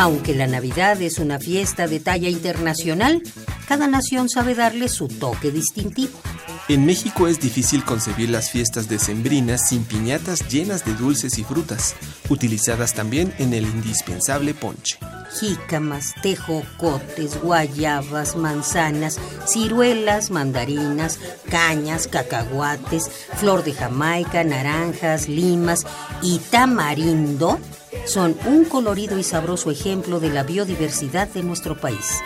Aunque la Navidad es una fiesta de talla internacional, cada nación sabe darle su toque distintivo. En México es difícil concebir las fiestas decembrinas sin piñatas llenas de dulces y frutas, utilizadas también en el indispensable ponche. Jícamas, tejocotes, guayabas, manzanas, ciruelas, mandarinas, cañas, cacahuates, flor de Jamaica, naranjas, limas y tamarindo son un colorido y sabroso ejemplo de la biodiversidad de nuestro país.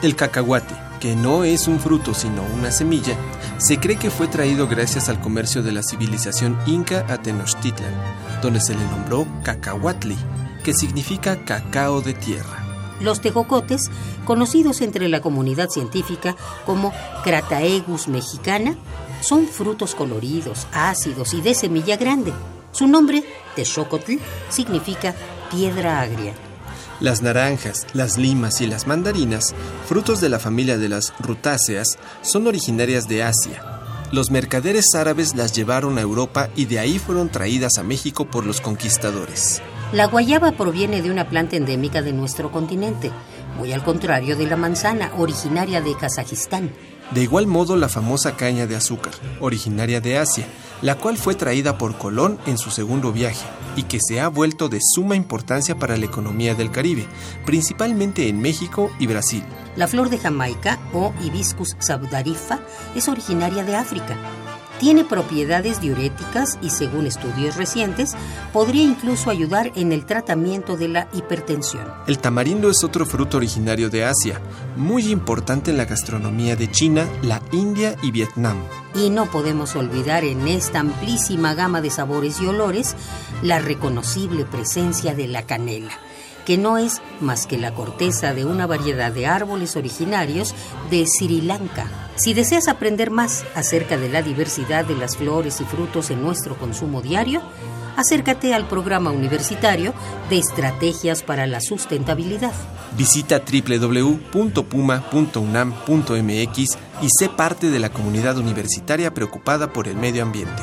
El cacahuate, que no es un fruto sino una semilla, se cree que fue traído gracias al comercio de la civilización inca a Tenochtitlan, donde se le nombró cacahuatli, que significa cacao de tierra. Los tejocotes, conocidos entre la comunidad científica como Crataegus mexicana, son frutos coloridos, ácidos y de semilla grande. Su nombre, Texocotl, significa piedra agria. Las naranjas, las limas y las mandarinas, frutos de la familia de las rutáceas, son originarias de Asia. Los mercaderes árabes las llevaron a Europa y de ahí fueron traídas a México por los conquistadores. La guayaba proviene de una planta endémica de nuestro continente, muy al contrario de la manzana, originaria de Kazajistán. De igual modo la famosa caña de azúcar, originaria de Asia, la cual fue traída por Colón en su segundo viaje y que se ha vuelto de suma importancia para la economía del Caribe, principalmente en México y Brasil. La flor de Jamaica o Hibiscus sabdarifa es originaria de África tiene propiedades diuréticas y según estudios recientes podría incluso ayudar en el tratamiento de la hipertensión. El tamarindo es otro fruto originario de Asia, muy importante en la gastronomía de China, la India y Vietnam. Y no podemos olvidar en esta amplísima gama de sabores y olores la reconocible presencia de la canela que no es más que la corteza de una variedad de árboles originarios de Sri Lanka. Si deseas aprender más acerca de la diversidad de las flores y frutos en nuestro consumo diario, acércate al programa universitario de Estrategias para la Sustentabilidad. Visita www.puma.unam.mx y sé parte de la comunidad universitaria preocupada por el medio ambiente.